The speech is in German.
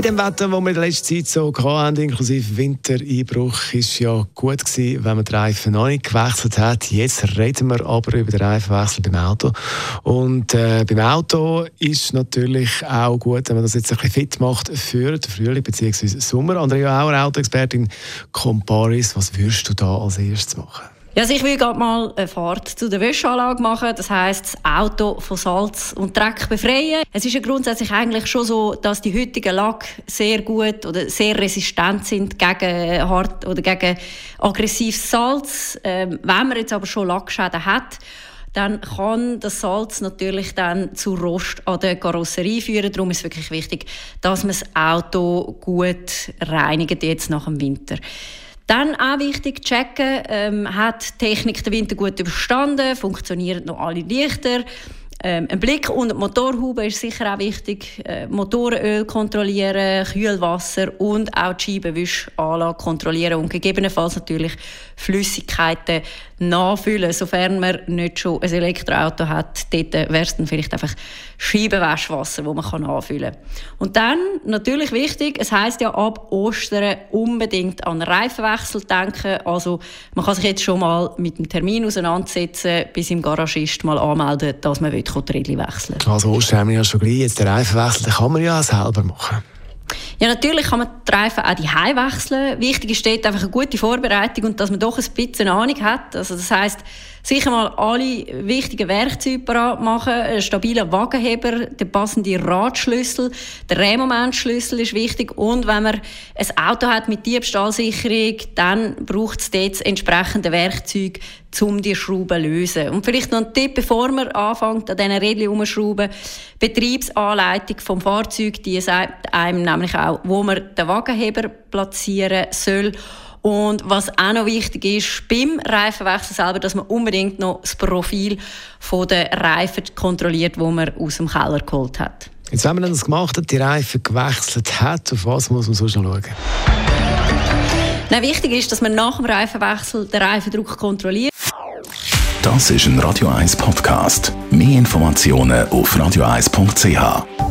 bei dem Wetter, das wir in der letzten Zeit so hatten, inklusive Wintereinbruch, ist ja gut gewesen, wenn man die Reifen noch nicht gewechselt hat. Jetzt reden wir aber über den Reifenwechsel beim Auto. Und äh, beim Auto ist natürlich auch gut, wenn man das jetzt ein bisschen fit macht für den Frühling bzw. Sommer. Andrea Auer, Autoexpertin Comparis, was würdest du da als erstes machen? Ja, also ich will gerade mal eine Fahrt zu der Wäscheanlage machen. Das heißt, das Auto von Salz und Dreck befreien. Es ist ja grundsätzlich eigentlich schon so, dass die heutigen Lack sehr gut oder sehr resistent sind gegen hart oder gegen aggressives Salz. Ähm, wenn man jetzt aber schon Lackschäden hat, dann kann das Salz natürlich dann zu Rost an der Karosserie führen. Darum ist es wirklich wichtig, dass man das Auto gut reinigt jetzt nach dem Winter. Dann auch wichtig checken, ähm, hat die Technik den Winter gut überstanden, funktionieren noch alle Lichter, ähm, ein Blick unter die Motorhaube ist sicher auch wichtig. Äh, Motorenöl kontrollieren, Kühlwasser und auch die Scheibenwischanlage kontrollieren und gegebenenfalls natürlich Flüssigkeiten nachfüllen, sofern man nicht schon ein Elektroauto hat. Dort wäre es dann vielleicht einfach Scheibenwaschwasser, das man kann nachfüllen kann. Und dann, natürlich wichtig, es heisst ja ab Ostern unbedingt an Reifenwechsel denken. Also man kann sich jetzt schon mal mit dem Termin auseinandersetzen, bis im Garagist mal anmelden, dass man will Räder wechseln Also Ostern haben wir ja schon gleich. Jetzt den Reifenwechsel den kann man ja selber machen. Ja, natürlich kann man die Reifen auch die wechseln. Wichtig ist dort einfach eine gute Vorbereitung und dass man doch ein bisschen Ahnung hat. Also das heißt sicher mal alle wichtigen Werkzeuge parat machen, einen stabilen Wagenheber, der passende Radschlüssel, der Drehmomentschlüssel ist wichtig und wenn man ein Auto hat mit Diebstahlsicherung, dann braucht es dort entsprechende Werkzeuge, um die Schrauben zu lösen. Und vielleicht noch ein Tipp, bevor man anfängt, an diesen Rädchen umzuschrauben. Betriebsanleitung vom Fahrzeug, die sagt einem nämlich auch, wo man den Wagenheber platzieren soll und was auch noch wichtig ist beim Reifenwechsel selber, dass man unbedingt noch das Profil der Reifen kontrolliert, wo man aus dem Keller geholt hat. Jetzt, wenn man das gemacht hat, die Reifen gewechselt hat, auf was muss man sonst noch schauen? Nein, wichtig ist, dass man nach dem Reifenwechsel den Reifendruck kontrolliert. Das ist ein Radio 1 Podcast. Mehr Informationen auf radio1.ch.